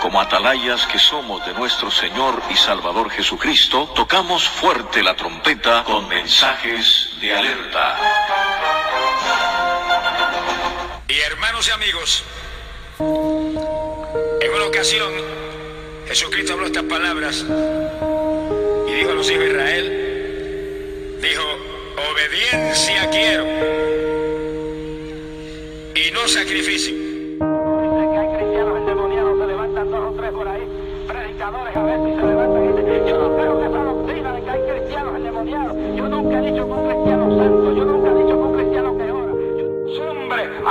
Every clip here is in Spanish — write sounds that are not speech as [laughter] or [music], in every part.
como atalayas que somos de nuestro Señor y Salvador Jesucristo, tocamos fuerte la trompeta con mensajes de alerta. Y hermanos y amigos, en una ocasión Jesucristo habló estas palabras y dijo a los hijos de Israel, dijo, obediencia quiero y no sacrificio.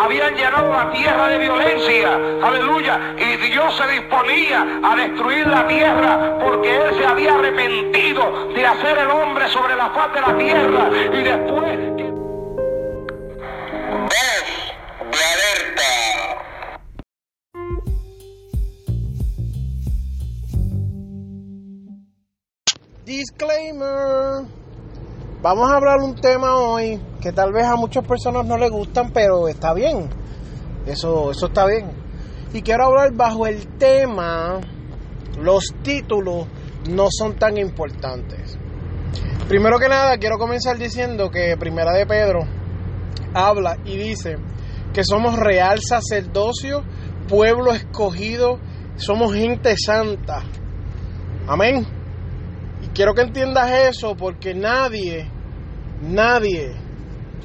Habían llenado la tierra de violencia, aleluya, y Dios se disponía a destruir la tierra porque Él se había arrepentido de hacer el hombre sobre la faz de la tierra y después Voz de. Disclaimer. Vamos a hablar un tema hoy que tal vez a muchas personas no les gustan, pero está bien. Eso, eso está bien. Y quiero hablar bajo el tema los títulos no son tan importantes. Primero que nada, quiero comenzar diciendo que Primera de Pedro habla y dice que somos real sacerdocio, pueblo escogido, somos gente santa. Amén. Quiero que entiendas eso porque nadie, nadie,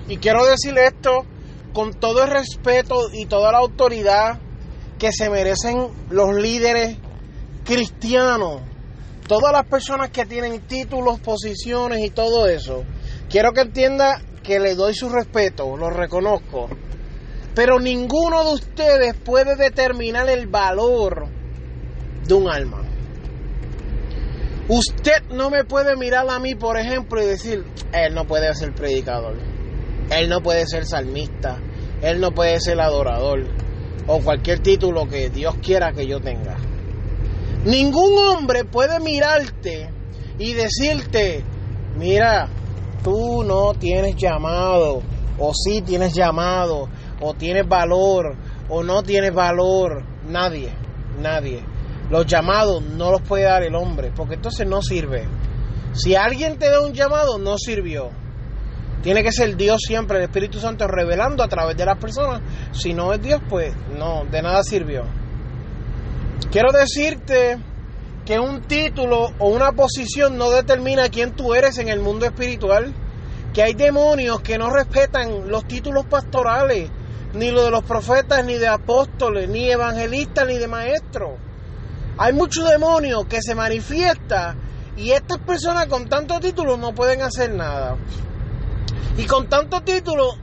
y quiero decir esto con todo el respeto y toda la autoridad que se merecen los líderes cristianos, todas las personas que tienen títulos, posiciones y todo eso. Quiero que entienda que le doy su respeto, lo reconozco. Pero ninguno de ustedes puede determinar el valor de un alma. Usted no me puede mirar a mí, por ejemplo, y decir, él no puede ser predicador, él no puede ser salmista, él no puede ser adorador, o cualquier título que Dios quiera que yo tenga. Ningún hombre puede mirarte y decirte, mira, tú no tienes llamado, o sí tienes llamado, o tienes valor, o no tienes valor. Nadie, nadie. Los llamados no los puede dar el hombre, porque entonces no sirve. Si alguien te da un llamado, no sirvió. Tiene que ser Dios siempre, el Espíritu Santo revelando a través de las personas. Si no es Dios, pues no, de nada sirvió. Quiero decirte que un título o una posición no determina quién tú eres en el mundo espiritual. Que hay demonios que no respetan los títulos pastorales, ni los de los profetas, ni de apóstoles, ni evangelistas, ni de maestros. Hay muchos demonios que se manifiestan y estas personas con tantos títulos no pueden hacer nada. Y con tantos títulos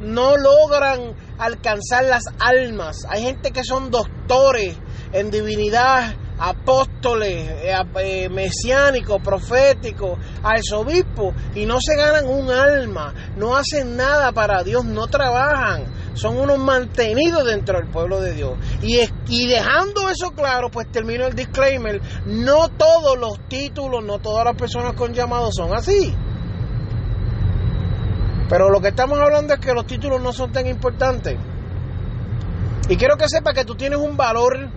no logran alcanzar las almas. Hay gente que son doctores en divinidad, apóstoles, eh, eh, mesiánicos, proféticos, arzobispos, y no se ganan un alma, no hacen nada para Dios, no trabajan, son unos mantenidos dentro del pueblo de Dios. Y, es- y dejando eso claro, pues termino el disclaimer, no todos los títulos, no todas las personas con llamado son así. Pero lo que estamos hablando es que los títulos no son tan importantes. Y quiero que sepa que tú tienes un valor.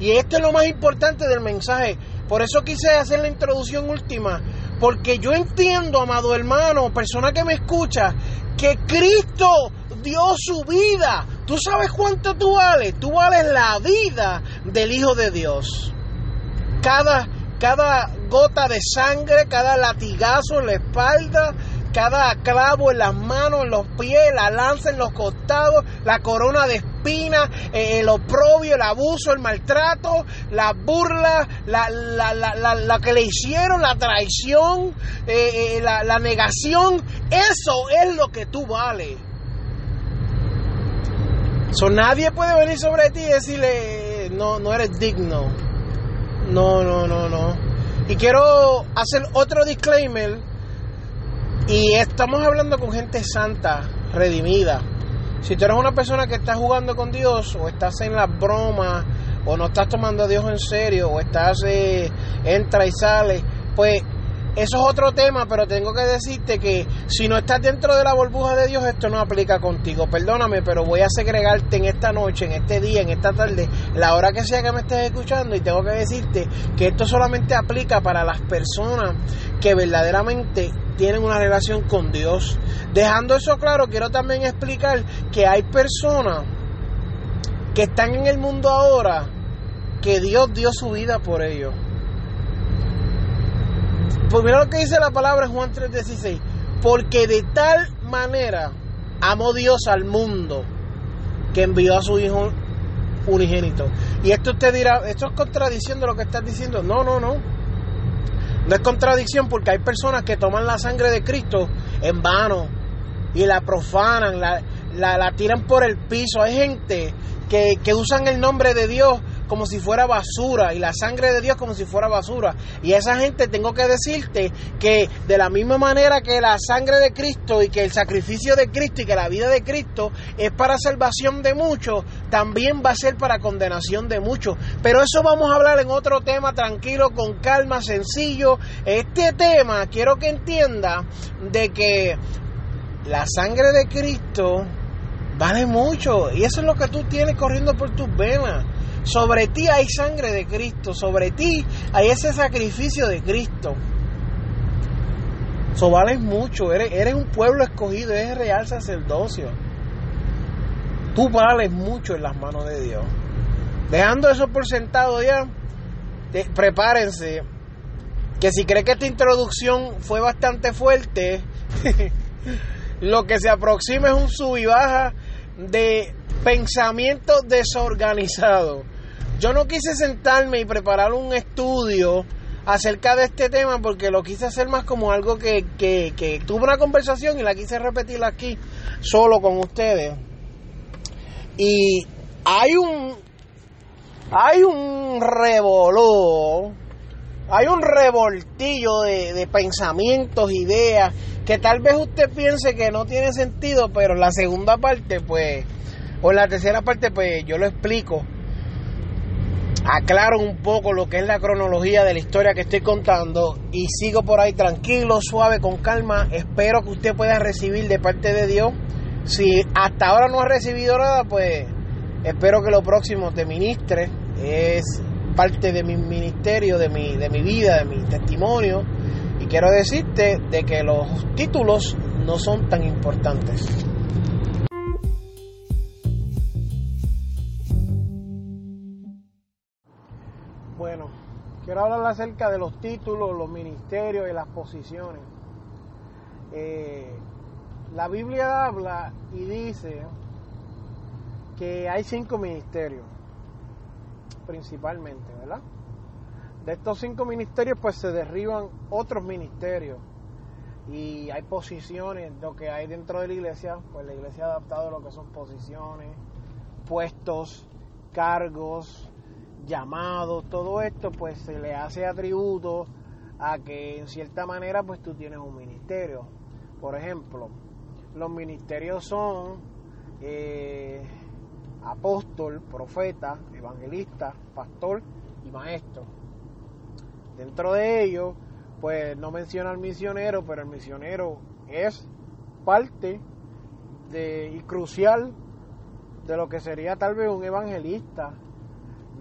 Y esto es lo más importante del mensaje. Por eso quise hacer la introducción última. Porque yo entiendo, amado hermano, persona que me escucha, que Cristo dio su vida. ¿Tú sabes cuánto tú vales? Tú vales la vida del Hijo de Dios. Cada, cada gota de sangre, cada latigazo en la espalda, cada clavo en las manos, en los pies, la lanza en los costados, la corona de espinas, eh, el oprobio, el abuso, el maltrato, la burla, la, la, la, la, que le hicieron, la traición, eh, eh, la negación, eso es lo que tú vales. So, nadie puede venir sobre ti y decirle, no, no eres digno. No, no, no, no. Y quiero hacer otro disclaimer. Y estamos hablando con gente santa, redimida. Si tú eres una persona que está jugando con Dios, o estás en las bromas, o no estás tomando a Dios en serio, o estás, eh, entra y sale, pues eso es otro tema, pero tengo que decirte que si no estás dentro de la burbuja de Dios, esto no aplica contigo. Perdóname, pero voy a segregarte en esta noche, en este día, en esta tarde, la hora que sea que me estés escuchando y tengo que decirte que esto solamente aplica para las personas que verdaderamente tienen una relación con Dios. Dejando eso claro, quiero también explicar que hay personas que están en el mundo ahora que Dios dio su vida por ellos. Pues mira lo que dice la palabra en Juan 3:16. Porque de tal manera amó Dios al mundo que envió a su Hijo unigénito. Y esto usted dirá, esto es contradicción de lo que estás diciendo. No, no, no. No es contradicción porque hay personas que toman la sangre de Cristo en vano y la profanan, la, la, la tiran por el piso. Hay gente que, que usan el nombre de Dios como si fuera basura y la sangre de Dios como si fuera basura. Y esa gente tengo que decirte que de la misma manera que la sangre de Cristo y que el sacrificio de Cristo y que la vida de Cristo es para salvación de muchos, también va a ser para condenación de muchos. Pero eso vamos a hablar en otro tema tranquilo, con calma, sencillo. Este tema quiero que entienda de que la sangre de Cristo vale mucho y eso es lo que tú tienes corriendo por tus venas. Sobre ti hay sangre de Cristo, sobre ti hay ese sacrificio de Cristo. Eso vales mucho, eres, un pueblo escogido, eres real sacerdocio. Tú vales mucho en las manos de Dios. Dejando eso por sentado ya, te- prepárense, que si cree que esta introducción fue bastante fuerte, [laughs] lo que se aproxima es un sub y baja de pensamiento desorganizado. Yo no quise sentarme y preparar un estudio acerca de este tema porque lo quise hacer más como algo que, que, tuve una conversación y la quise repetir aquí solo con ustedes. Y hay un hay un revoló, hay un revoltillo de, de pensamientos, ideas, que tal vez usted piense que no tiene sentido, pero en la segunda parte, pues, o en la tercera parte, pues yo lo explico. Aclaro un poco lo que es la cronología de la historia que estoy contando y sigo por ahí tranquilo, suave, con calma. Espero que usted pueda recibir de parte de Dios. Si hasta ahora no ha recibido nada, pues espero que lo próximo te ministre. Es parte de mi ministerio, de mi, de mi vida, de mi testimonio. Y quiero decirte de que los títulos no son tan importantes. Quiero hablar acerca de los títulos, los ministerios y las posiciones. Eh, la Biblia habla y dice que hay cinco ministerios, principalmente, ¿verdad? De estos cinco ministerios, pues se derriban otros ministerios y hay posiciones, lo que hay dentro de la iglesia, pues la iglesia ha adaptado lo que son posiciones, puestos, cargos, llamados, todo esto, pues se le hace atributo a que en cierta manera, pues tú tienes un ministerio. Por ejemplo, los ministerios son eh, apóstol, profeta, evangelista, pastor y maestro. Dentro de ellos, pues no menciona al misionero, pero el misionero es parte de, y crucial de lo que sería tal vez un evangelista.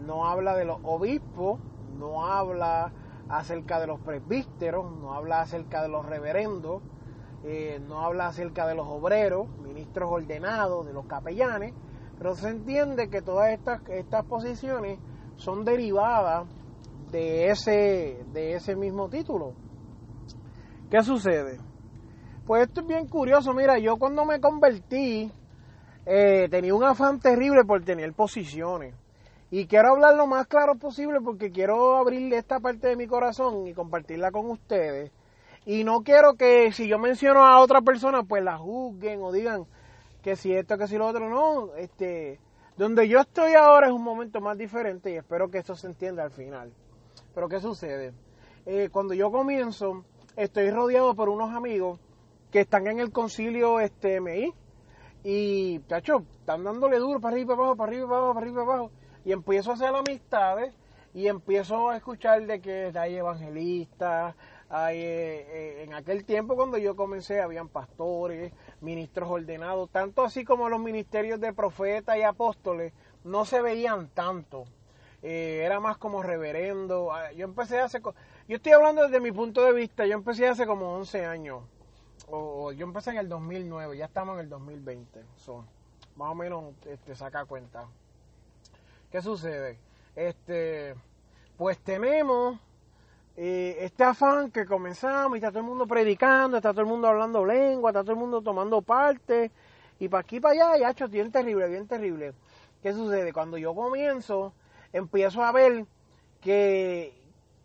No habla de los obispos, no habla acerca de los presbíteros, no habla acerca de los reverendos, eh, no habla acerca de los obreros, ministros ordenados, de los capellanes, pero se entiende que todas estas, estas posiciones son derivadas de ese, de ese mismo título. ¿Qué sucede? Pues esto es bien curioso. Mira, yo cuando me convertí eh, tenía un afán terrible por tener posiciones. Y quiero hablar lo más claro posible porque quiero abrirle esta parte de mi corazón y compartirla con ustedes. Y no quiero que si yo menciono a otra persona, pues la juzguen o digan que si esto, que si lo otro. No, este, donde yo estoy ahora es un momento más diferente y espero que esto se entienda al final. Pero ¿qué sucede? Eh, cuando yo comienzo, estoy rodeado por unos amigos que están en el concilio este MI y, cacho, están dándole duro para arriba, para abajo, para arriba, para abajo, para arriba, para abajo. Y empiezo a hacer amistades y empiezo a escuchar de que hay evangelistas, Hay, eh, eh, en aquel tiempo cuando yo comencé habían pastores, ministros ordenados, tanto así como los ministerios de profetas y apóstoles no se veían tanto. Eh, era más como reverendo. Ah, Yo empecé hace... Yo estoy hablando desde mi punto de vista, yo empecé hace como 11 años. O, o yo empecé en el 2009, ya estamos en el 2020. So, más o menos este, saca cuenta. ¿Qué sucede? Este, pues tenemos eh, este afán que comenzamos y está todo el mundo predicando, está todo el mundo hablando lengua, está todo el mundo tomando parte y para aquí para allá, ya hecho bien terrible, bien terrible. ¿Qué sucede? Cuando yo comienzo, empiezo a ver que,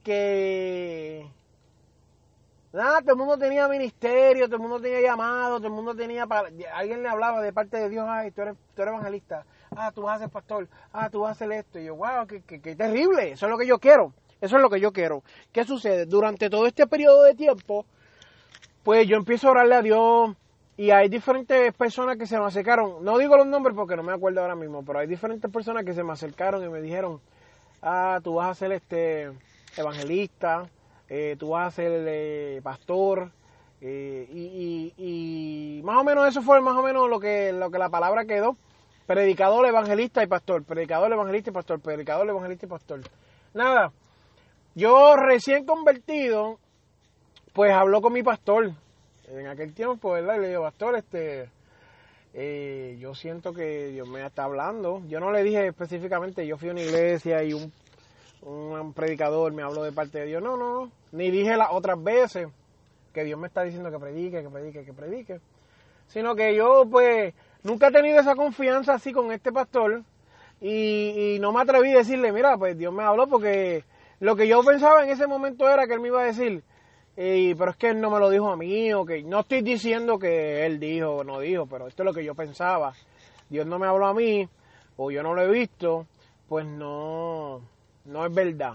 que nada, todo el mundo tenía ministerio, todo el mundo tenía llamado, todo el mundo tenía, alguien le hablaba de parte de Dios, ay, tú eres, tú eres evangelista, ah, tú vas a ser pastor, ah, tú vas a hacer esto, y yo, wow, qué, qué, qué terrible, eso es lo que yo quiero, eso es lo que yo quiero. ¿Qué sucede? Durante todo este periodo de tiempo, pues yo empiezo a orarle a Dios y hay diferentes personas que se me acercaron, no digo los nombres porque no me acuerdo ahora mismo, pero hay diferentes personas que se me acercaron y me dijeron, ah, tú vas a ser este evangelista, eh, tú vas a ser eh, pastor, eh, y, y- y más o menos eso fue más o menos lo que, lo que la palabra quedó, predicador, evangelista y pastor, predicador, evangelista y pastor, predicador, evangelista y pastor. Nada, yo recién convertido, pues habló con mi pastor. En aquel tiempo, ¿verdad? Y le digo, pastor, este, eh, yo siento que Dios me está hablando. Yo no le dije específicamente, yo fui a una iglesia y un, un predicador me habló de parte de Dios. No, no, no. Ni dije las otras veces que Dios me está diciendo que predique, que predique, que predique. Sino que yo, pues, nunca he tenido esa confianza así con este pastor. Y, y no me atreví a decirle, mira, pues Dios me habló porque lo que yo pensaba en ese momento era que él me iba a decir, "Ey, pero es que él no me lo dijo a mí, o que no estoy diciendo que él dijo o no dijo, pero esto es lo que yo pensaba. Dios no me habló a mí, o yo no lo he visto, pues no, no es verdad.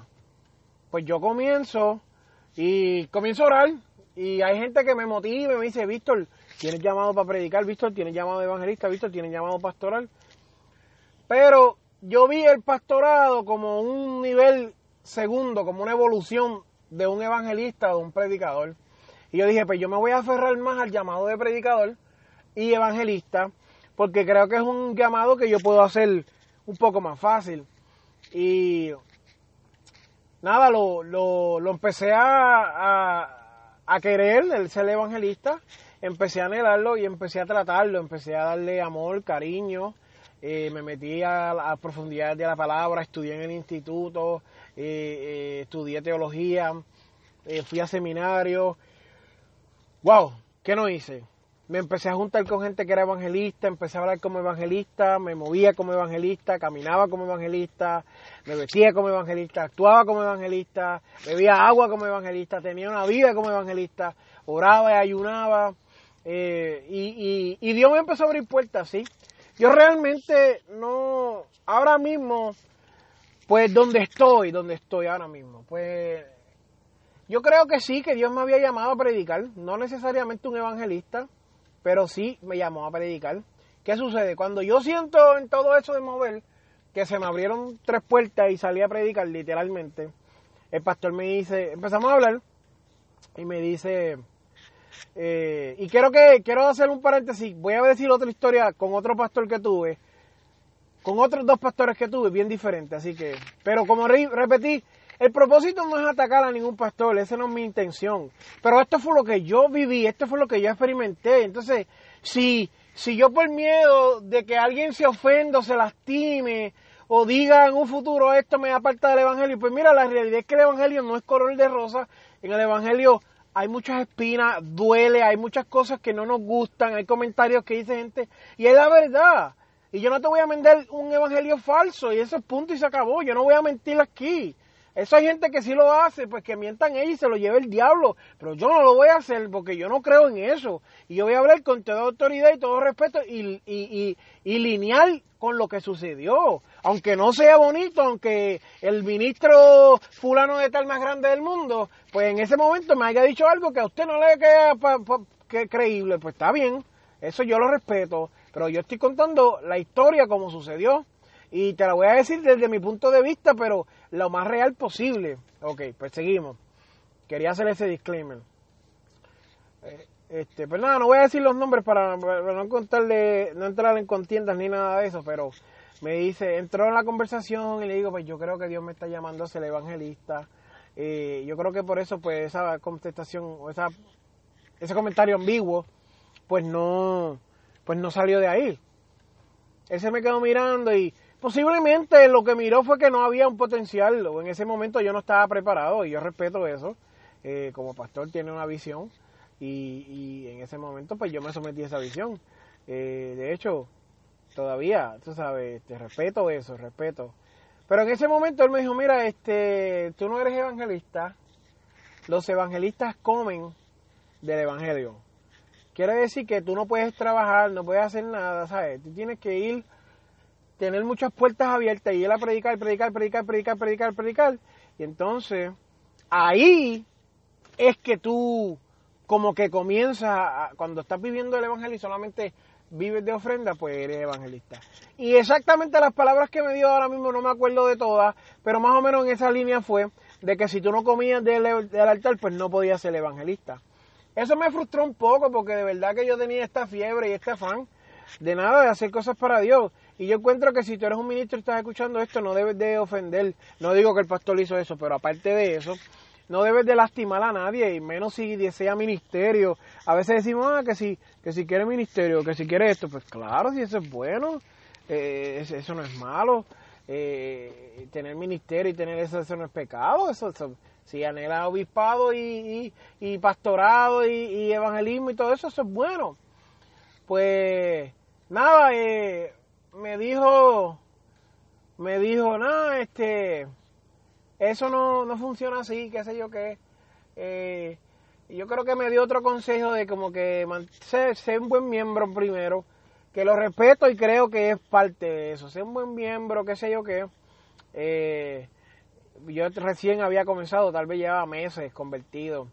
Pues yo comienzo y comienzo a orar y hay gente que me motiva y me dice, Víctor, tienes llamado para predicar, Víctor, tienes llamado de evangelista, Víctor, tienes llamado pastoral. Pero yo vi el pastorado como un nivel segundo, como una evolución de un evangelista de un predicador. Y yo dije, pues yo me voy a aferrar más al llamado de predicador y evangelista, porque creo que es un llamado que yo puedo hacer un poco más fácil. Y nada, lo, lo, lo empecé a, a, a querer, el ser evangelista, empecé a anhelarlo y empecé a tratarlo, empecé a darle amor, cariño, eh, me metí a, a profundidad de la palabra, estudié en el instituto, eh, eh, estudié teología, fui a seminario. Wow, ¿qué no hice? Me empecé a juntar con gente que era evangelista, empecé a hablar como evangelista, me movía como evangelista, caminaba como evangelista, me vestía como evangelista, actuaba como evangelista, bebía agua como evangelista, tenía una vida como evangelista, oraba y ayunaba. Eh, y, Dios me empezó a abrir puertas, ¿sí? Yo realmente no, ahora mismo, pues donde estoy, donde estoy ahora mismo, pues yo creo que sí, que Dios me había llamado a predicar, no necesariamente un evangelista, pero sí me llamó a predicar. ¿Qué sucede? Cuando yo siento en todo eso de mover, que se me abrieron tres puertas y salí a predicar literalmente, el pastor me dice, empezamos a hablar y me dice, eh, y quiero que quiero hacer un paréntesis, voy a decir otra historia con otro pastor que tuve, con otros dos pastores que tuve, bien diferentes, así que, pero como re- repetí, el propósito no es atacar a ningún pastor, esa no es mi intención, pero esto fue lo que yo viví, esto fue lo que yo experimenté, entonces, si, si yo por miedo de que alguien se ofenda o se lastime, o diga en un futuro esto me aparta del evangelio, pues mira, la realidad es que el evangelio no es color de rosa, en el evangelio hay muchas espinas, duele, hay muchas cosas que no nos gustan, hay comentarios que dice gente, y es la verdad. Y yo no te voy a vender un evangelio falso, y eso es punto y se acabó, yo no voy a mentir aquí. Eso hay gente que sí lo hace, pues que mientan ellos y se lo lleve el diablo, pero yo no lo voy a hacer porque yo no creo en eso. Y yo voy a hablar con toda autoridad y todo respeto y, y, y, y lineal con lo que sucedió. Aunque no sea bonito, aunque el ministro fulano de tal más grande del mundo, pues en ese momento me haya dicho algo que a usted no le queda que creíble, pues está bien, eso yo lo respeto, pero yo estoy contando la historia como sucedió y te la voy a decir desde mi punto de vista, pero lo más real posible. Ok, pues seguimos. quería hacer ese disclaimer. Eh, este, pues nada, no voy a decir los nombres para, para no contarle, no entrar en contiendas ni nada de eso, pero me dice, entró en la conversación y le digo, pues yo creo que Dios me está llamando a ser evangelista. Eh, yo creo que por eso, pues esa contestación, o esa, ese comentario ambiguo, pues no, pues no salió de ahí. Él se me quedó mirando y posiblemente lo que miró fue que no había un potencial, o en ese momento yo no estaba preparado y yo respeto eso. Eh, como pastor tiene una visión y, y, en ese momento pues yo me sometí a esa visión. Eh, de hecho, todavía, tú sabes, te respeto eso, respeto. Pero en ese momento él me dijo, mira, este, tú no eres evangelista, los evangelistas comen del evangelio. Quiere decir que tú no puedes trabajar, no puedes hacer nada, ¿sabes? Tú tienes que ir, tener muchas puertas abiertas y ir a predicar, predicar, predicar, predicar, predicar, predicar. Y entonces, ahí es que tú como que comienzas, cuando estás viviendo el evangelio y solamente vives de ofrenda, pues eres evangelista. Y exactamente las palabras que me dio ahora mismo no me acuerdo de todas, pero más o menos en esa línea fue de que si tú no comías del, altar, pues no podías ser evangelista. Eso me frustró un poco porque de verdad que yo tenía esta fiebre y este afán de nada, de hacer cosas para Dios. Y yo encuentro que si tú eres un ministro y estás escuchando esto, no debes de ofender. No digo que el pastor hizo eso, pero aparte de eso, no debes de lastimar a nadie, y menos si desea ministerio. A veces decimos, ah, que si, que si quiere ministerio, que si quiere esto, pues claro, si eso es bueno, eh, eso no es malo. Eh, tener ministerio y tener eso, eso no es pecado, eso, eso si anhela obispado y, y, pastorado y, y, evangelismo y todo eso, eso es bueno. Pues nada, eh, me dijo, me dijo, nada, este, eso no, no funciona así, qué sé yo qué. Eh, yo creo que me dio otro consejo de como que ser, ser un buen miembro primero, que lo respeto y creo que es parte de eso, ser un buen miembro, qué sé yo qué. Eh, yo recién había comenzado, tal vez llevaba meses convertido,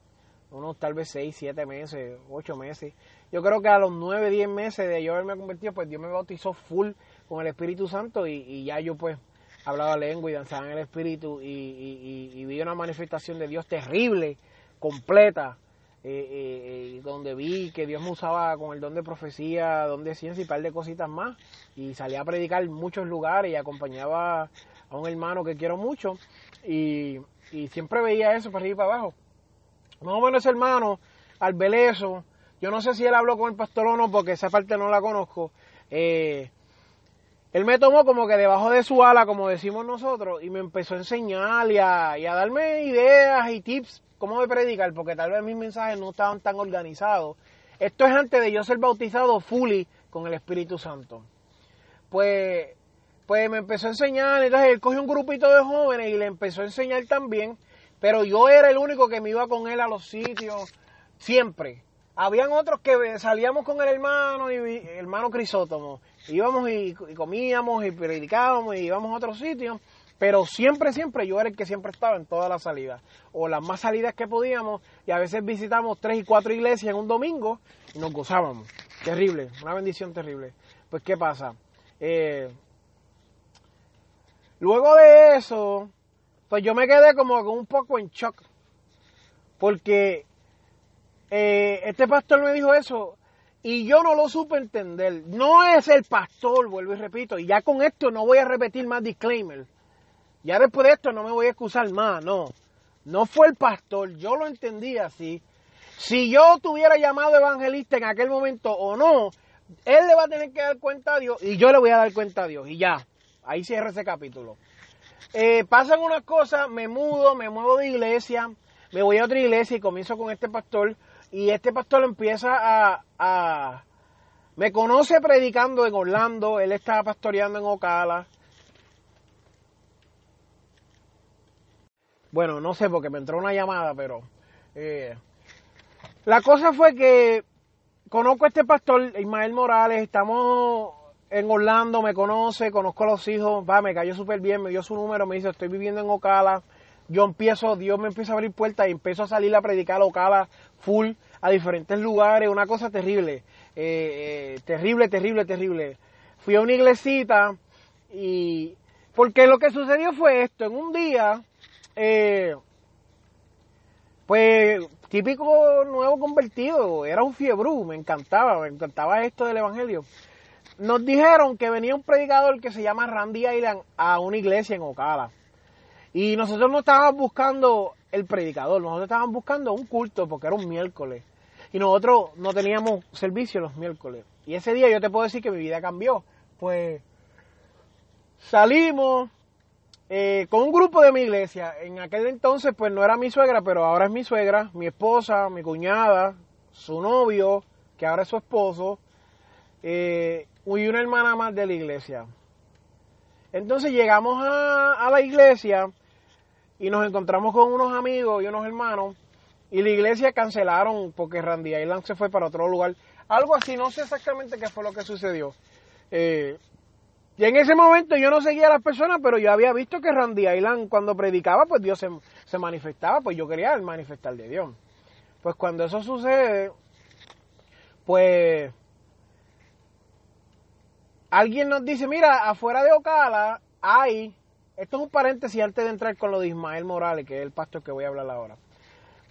unos tal vez 6, 7 meses, 8 meses. Yo creo que a los 9, 10 meses de yo haberme convertido, pues Dios me bautizó full con el Espíritu Santo y, y ya yo pues hablaba lengua y danzaba en el Espíritu y, y, y vi una manifestación de Dios terrible, completa, eh, eh, donde vi que Dios me usaba con el don de profecía, don de ciencia y un par de cositas más. Y salía a predicar en muchos lugares y acompañaba a un hermano que quiero mucho. Y, y siempre veía eso para arriba y para abajo. Más o menos ese hermano, al ver yo no sé si él habló con el pastor o no, porque esa parte no la conozco. Eh, él me tomó como que debajo de su ala, como decimos nosotros, y me empezó a enseñar a, y a darme ideas y tips cómo de predicar, porque tal vez mis mensajes no estaban tan organizados. Esto es antes de yo ser bautizado fully con el Espíritu Santo. Pues, pues me empezó a enseñar, entonces él cogió un grupito de jóvenes y le empezó a enseñar también, pero yo era el único que me iba con él a los sitios, siempre. Habían otros que salíamos con el hermano y hermano Crisótomo, íbamos y comíamos y predicábamos y íbamos a otros sitios, pero siempre, siempre yo era el que siempre estaba en todas las salidas, o las más salidas que podíamos, y a veces visitamos tres y cuatro iglesias en un domingo y nos gozábamos. Terrible, una bendición terrible. Pues, ¿qué pasa? Eh, luego de eso, pues yo me quedé como un poco en shock, porque eh, este pastor me dijo eso y yo no lo supe entender. No es el pastor, vuelvo y repito, y ya con esto no voy a repetir más disclaimer. Ya después de esto no me voy a excusar más, no. No fue el pastor, yo lo entendí así. Si yo tuviera llamado evangelista en aquel momento o no, él le va a tener que dar cuenta a Dios y yo le voy a dar cuenta a Dios. Y ya, ahí cierra ese capítulo. Eh, pasan unas cosas, me mudo, me muevo de iglesia, me voy a otra iglesia y comienzo con este pastor. Y este pastor empieza a, a me conoce predicando en Orlando, él estaba pastoreando en Ocala. Bueno, no sé porque me entró una llamada, pero eh, la cosa fue que conozco a este pastor, Ismael Morales, estamos en Orlando, me conoce, conozco a los hijos, va, me cayó súper bien, me dio su número, me dice, estoy viviendo en Ocala, yo empiezo, Dios me empieza a abrir puertas y empiezo a salir a predicar a Ocala full a diferentes lugares, una cosa terrible, eh, eh, terrible, terrible, terrible. Fui a una iglesita y, porque lo que sucedió fue esto, en un día, eh, Pues típico nuevo convertido, era un fiebrú, me encantaba, me encantaba esto del Evangelio. Nos dijeron que venía un predicador que se llama Randy Island a una iglesia en Ocala. Y nosotros no estábamos buscando el predicador, nosotros estábamos buscando un culto porque era un miércoles. Y nosotros no teníamos servicio los miércoles. Y ese día yo te puedo decir que mi vida cambió. Pues salimos eh, con un grupo de mi iglesia. En aquel entonces pues no era mi suegra, pero ahora es mi suegra, mi esposa, mi cuñada, su novio, que ahora es su esposo, eh, y una hermana más de la iglesia. Entonces llegamos a, la iglesia y nos encontramos con unos amigos y unos hermanos y la iglesia cancelaron porque Randy Island se fue para otro lugar. Algo así, no sé exactamente qué fue lo que sucedió. Eh, y en ese momento yo no seguía a las personas, pero yo había visto que Randy Island cuando predicaba, pues Dios se, se manifestaba, pues yo quería el manifestar de Dios. Pues cuando eso sucede, pues alguien nos dice, mira, afuera de Ocala hay, esto es un paréntesis antes de entrar con lo de Ismael Morales, que es el pastor que voy a hablar ahora.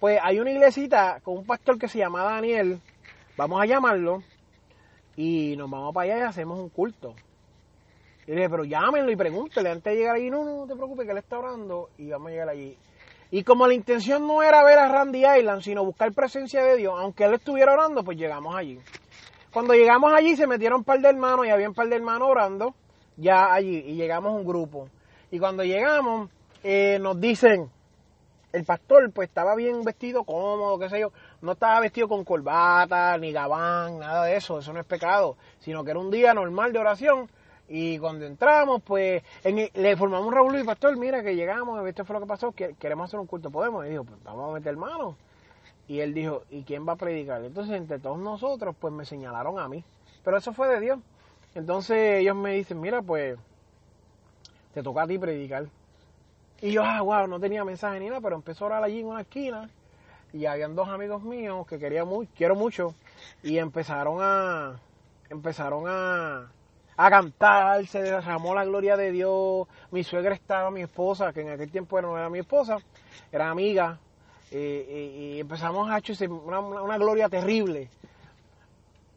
Pues hay una iglesita con un pastor que se llama Daniel, vamos a llamarlo, y nos vamos para allá y hacemos un culto. Y le dije, pero llámenlo y pregúntele antes de llegar allí. No, no, no te preocupes, que él está orando y vamos a llegar allí. Y como la intención no era ver a Randy Island, sino buscar presencia de Dios, aunque él estuviera orando, pues llegamos allí. Cuando llegamos allí se metieron un par de hermanos y había un par de hermanos orando ya allí y llegamos un grupo. Y cuando llegamos eh, nos dicen, el pastor pues estaba bien vestido, cómodo, qué sé yo, no estaba vestido con corbata, ni gabán, nada de eso, eso no es pecado, sino que era un día normal de oración. Y cuando entramos, pues en- le formamos un revuelo y pastor, mira que llegamos, esto fue lo que pasó, que- queremos hacer un culto, podemos. Y dijo, pues vamos a meter mano. Y él dijo, ¿y quién va a predicar? Entonces, entre todos nosotros, pues me señalaron a mí. Pero eso fue de Dios. Entonces ellos me dicen, mira, pues te toca a ti predicar. Y yo, ah, wow, no tenía mensaje ni nada, pero empezó a orar allí en una esquina. Y habían dos amigos míos que quería muy, quiero mucho. Y empezaron a, empezaron a, a cantar, se derramó la gloria de Dios. Mi suegra estaba, mi esposa, que en aquel tiempo no era mi esposa, era amiga. y empezamos a una, una- una gloria terrible.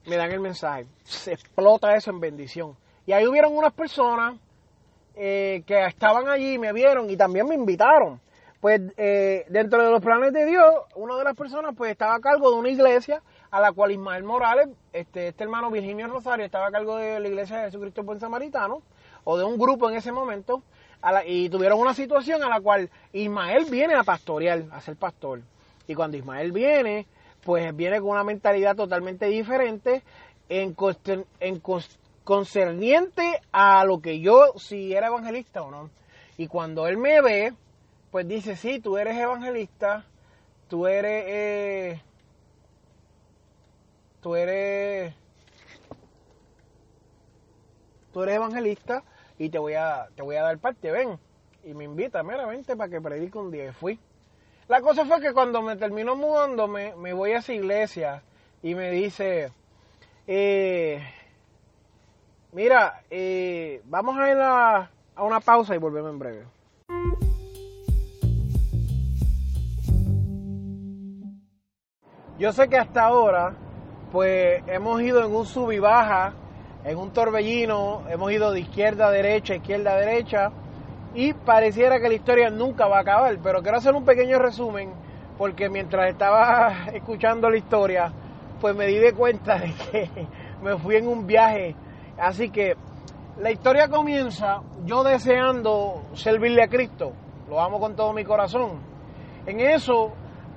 Me dan el mensaje. Se explota eso en bendición. Y ahí hubieron unas personas eh, que estaban allí, me vieron y también me invitaron. Pues eh, dentro de los planes de Dios, una de las personas pues estaba a cargo de una iglesia a la cual Ismael Morales, este, este hermano Virginio Rosario, estaba a cargo de la iglesia de Jesucristo Buen Samaritano, o de un grupo en ese momento, y tuvieron una situación a la cual Ismael viene a pastorear, a ser pastor. Y cuando Ismael viene, pues viene con una mentalidad totalmente diferente en, en concerniente a lo que yo, si era evangelista o no. Y cuando él me ve, pues dice, sí, tú eres evangelista, tú eres, eh, tú eres, tú eres evangelista y te voy a, te voy a dar parte, ven. Y me invita, mira, vente para que predique un día. Y fui. La cosa fue que cuando me terminó mudando, me, me voy a esa iglesia y me dice, eh, mira, eh, vamos a ir a, a una pausa y volvemos en breve. Yo sé que hasta ahora, pues hemos ido en un sub y baja, en un torbellino, hemos ido de izquierda a derecha, izquierda a derecha, y pareciera que la historia nunca va a acabar, pero quiero hacer un pequeño resumen, porque mientras estaba [laughs] escuchando la historia, pues me di de cuenta de que [laughs] me fui en un viaje. Así que la historia comienza yo deseando servirle a Cristo, lo amo con todo mi corazón. En eso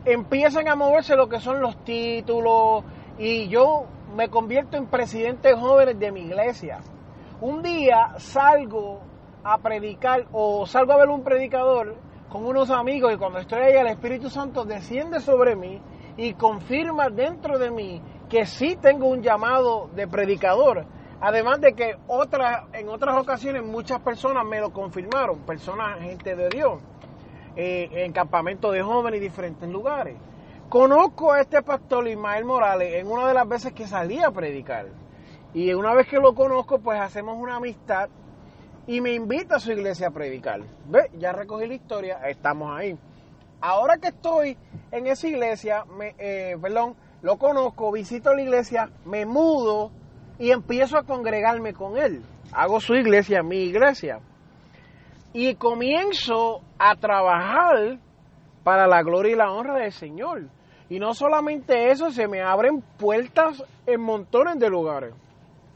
empiezan a moverse lo que son los títulos y yo me convierto en presidente jóvenes de mi iglesia. Un día salgo a predicar o salgo a ver un predicador con unos amigos y cuando estoy ahí el Espíritu Santo desciende sobre mí y confirma dentro de mí que sí tengo un llamado de predicador. Además de que otra, en otras ocasiones muchas personas me lo confirmaron, personas, gente de Dios, eh, en campamentos de jóvenes y diferentes lugares. Conozco a este pastor Ismael Morales en una de las veces que salí a predicar. Y una vez que lo conozco, pues hacemos una amistad y me invita a su iglesia a predicar. ¿Ve? Ya recogí la historia, estamos ahí. ahora que estoy en esa iglesia, me, eh, perdón, lo conozco, visito la iglesia, me mudo y empiezo a congregarme con él. Hago su iglesia, mi iglesia. Y comienzo a trabajar para la gloria y la honra del Señor. Y no solamente eso, se me abren puertas en montones de lugares.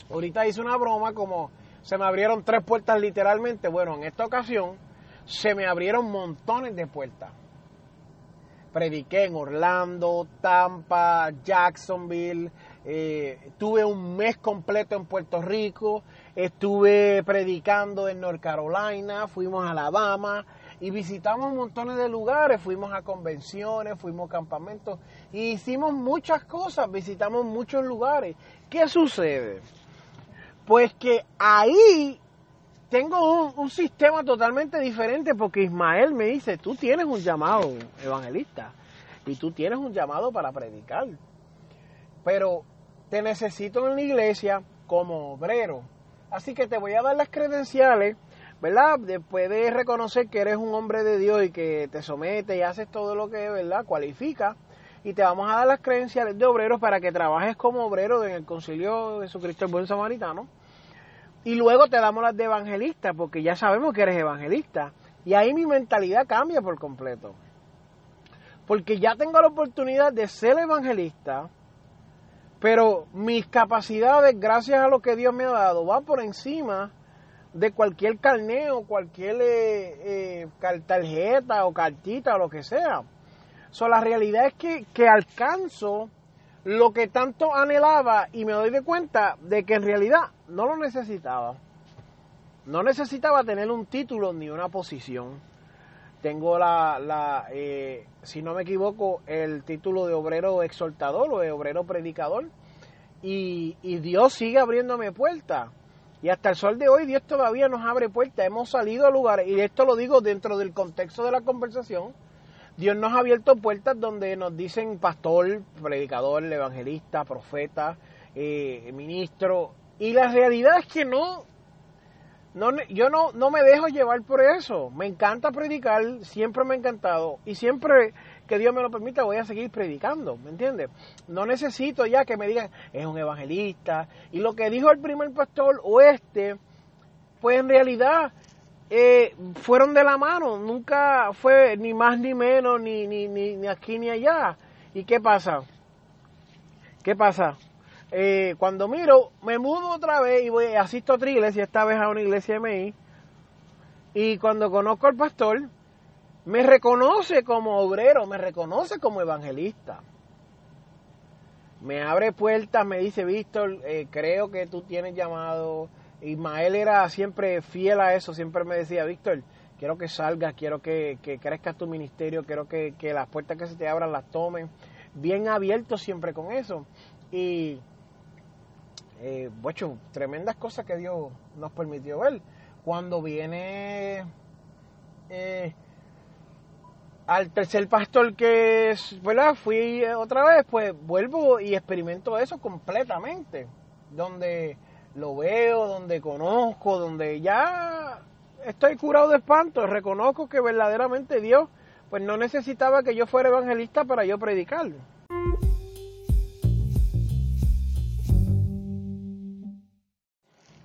Ahorita hice una broma como se me abrieron tres puertas literalmente. Bueno, en esta ocasión se me abrieron montones de puertas. Prediqué en Orlando, Tampa, Jacksonville. eh, tuve un mes completo en Puerto Rico. Estuve predicando en North Carolina. Fuimos a Alabama y visitamos montones de lugares. Fuimos a convenciones, fuimos a campamentos y hicimos muchas cosas. Visitamos muchos lugares. ¿Qué sucede? Pues que ahí tengo un, un, sistema totalmente diferente porque Ismael me dice, tú tienes un llamado evangelista y tú tienes un llamado para predicar, pero te necesito en la iglesia como obrero. Así que te voy a dar las credenciales, ¿verdad? Después de reconocer que eres un hombre de Dios y que te somete y haces todo lo que, ¿verdad? Cualifica. Y te vamos a dar las credenciales de obrero para que trabajes como obrero en el concilio de Jesucristo el Buen Samaritano. Y luego te damos las de evangelista, porque ya sabemos que eres evangelista. Y ahí mi mentalidad cambia por completo. Porque ya tengo la oportunidad de ser evangelista, pero mis capacidades, gracias a lo que Dios me ha dado, van por encima de cualquier carneo, cualquier eh, eh, tarjeta o cartita o lo que sea. So, la realidad es que, que alcanzo lo que tanto anhelaba y me doy de cuenta de que en realidad no lo necesitaba. No necesitaba tener un título ni una posición. Tengo la, la eh, si no me equivoco, el título de obrero exhortador o de obrero predicador. Y, y Dios sigue abriéndome puertas. Y hasta el sol de hoy Dios todavía nos abre puertas. Hemos salido a lugares, y esto lo digo dentro del contexto de la conversación, Dios nos ha abierto puertas donde nos dicen pastor, predicador, evangelista, profeta, eh, ministro. Y la realidad es que no, no yo no, no me dejo llevar por eso. Me encanta predicar, siempre me ha encantado. Y siempre que Dios me lo permita voy a seguir predicando, ¿me entiendes? No necesito ya que me digan, es un evangelista. Y lo que dijo el primer pastor oeste, pues en realidad eh, fueron de la mano, nunca fue ni más ni menos, ni, ni, ni, ni aquí ni allá. ¿Y qué pasa? ¿Qué pasa? Eh, cuando miro, me mudo otra vez y voy, asisto a otra iglesia, esta vez a una iglesia MI, y cuando conozco al pastor, me reconoce como obrero, me reconoce como evangelista. Me abre puertas, me dice, Víctor, eh, creo que tú tienes llamado, Ismael era siempre fiel a eso, siempre me decía, Víctor, quiero que salgas, quiero que, que crezcas tu ministerio, quiero que, que, las puertas que se te abran las tomen, bien abierto siempre con eso. Y, eh, tremendas cosas que Dios nos permitió ver. Cuando viene eh, al tercer pastor que, ¿verdad? Fui otra vez, pues vuelvo y experimento eso completamente, donde lo veo, donde conozco, donde ya estoy curado de espanto, reconozco que verdaderamente Dios pues no necesitaba que yo fuera evangelista para yo predicar.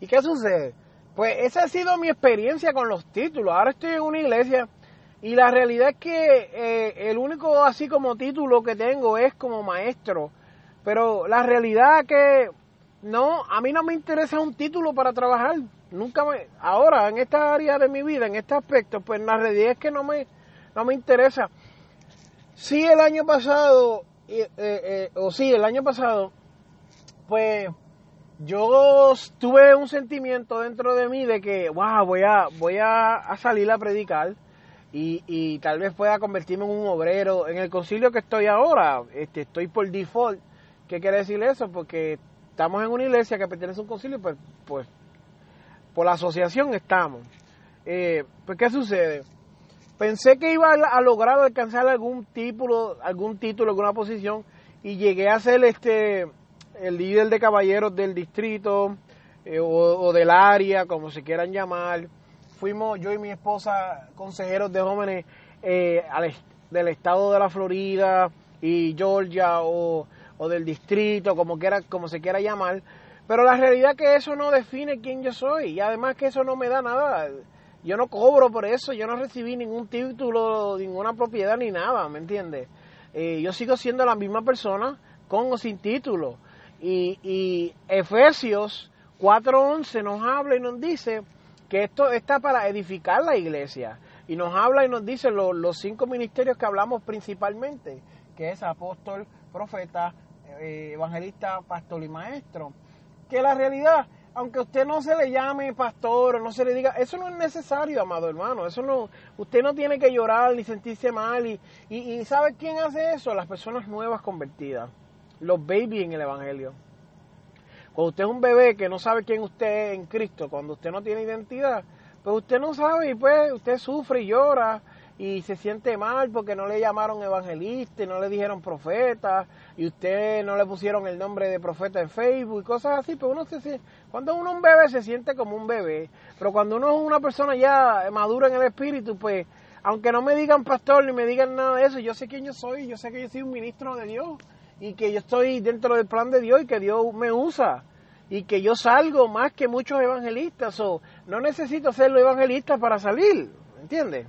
¿Y qué sucede? Pues esa ha sido mi experiencia con los títulos. Ahora estoy en una iglesia y la realidad es que eh, el único así como título que tengo es como maestro. Pero la realidad es que no, a mí no me interesa un título para trabajar. Nunca me, ahora en esta área de mi vida, en este aspecto, pues la realidad es que no me, no me interesa. Sí, el año pasado, eh, eh, o sí, el año pasado, pues yo tuve un sentimiento dentro de mí de que, wow, voy a, voy a, a salir a predicar y, y, tal vez pueda convertirme en un obrero. En el concilio que estoy ahora, este, estoy por default. ¿Qué quiere decir eso? Porque estamos en una iglesia que pertenece a un concilio, pues, pues por la asociación estamos. Eh, pues, ¿qué sucede? Pensé que iba a, lograr alcanzar algún título, algún título, alguna posición, y llegué a ser este el líder de caballeros del distrito eh, o, del área, como se quieran llamar. Fuimos yo y mi esposa consejeros de jóvenes eh, al, del estado de la Florida y Georgia o, o del distrito, como, quiera, como se quiera llamar, pero la realidad es que eso no define quién yo soy y además que eso no me da nada. Yo no cobro por eso, yo no recibí ningún título, ninguna propiedad ni nada, ¿me entiendes? Eh, yo sigo siendo la misma persona con o sin título. Y, y Efesios 4.11 nos habla y nos dice que esto está para edificar la iglesia. Y nos habla y nos dice los cinco ministerios que hablamos principalmente, que es apóstol, profeta, eh, evangelista, pastor y maestro. Que la realidad, aunque usted no se le llame pastor o no se le diga, eso no es necesario, amado hermano. Eso no, usted no tiene que llorar ni sentirse mal. Y, y, y ¿sabe quién hace eso? Las personas nuevas convertidas, los babies en el evangelio. Cuando usted es un bebé que no sabe quién usted es en Cristo, cuando usted no tiene identidad, pues usted no sabe y pues usted sufre y llora y se siente mal porque no le llamaron evangelista y no le dijeron profeta y usted no le pusieron el nombre de profeta en Facebook y cosas así, pero pues uno se cuando uno es un bebé se siente como un bebé, pero cuando uno es una persona ya madura en el espíritu, pues aunque no me digan pastor ni me digan nada de eso, yo sé quién yo soy, yo sé que yo soy un ministro de Dios y que yo estoy dentro del plan de Dios y que Dios me usa y que yo salgo más que muchos evangelistas o no necesito ser evangelista para salir, ¿entiendes?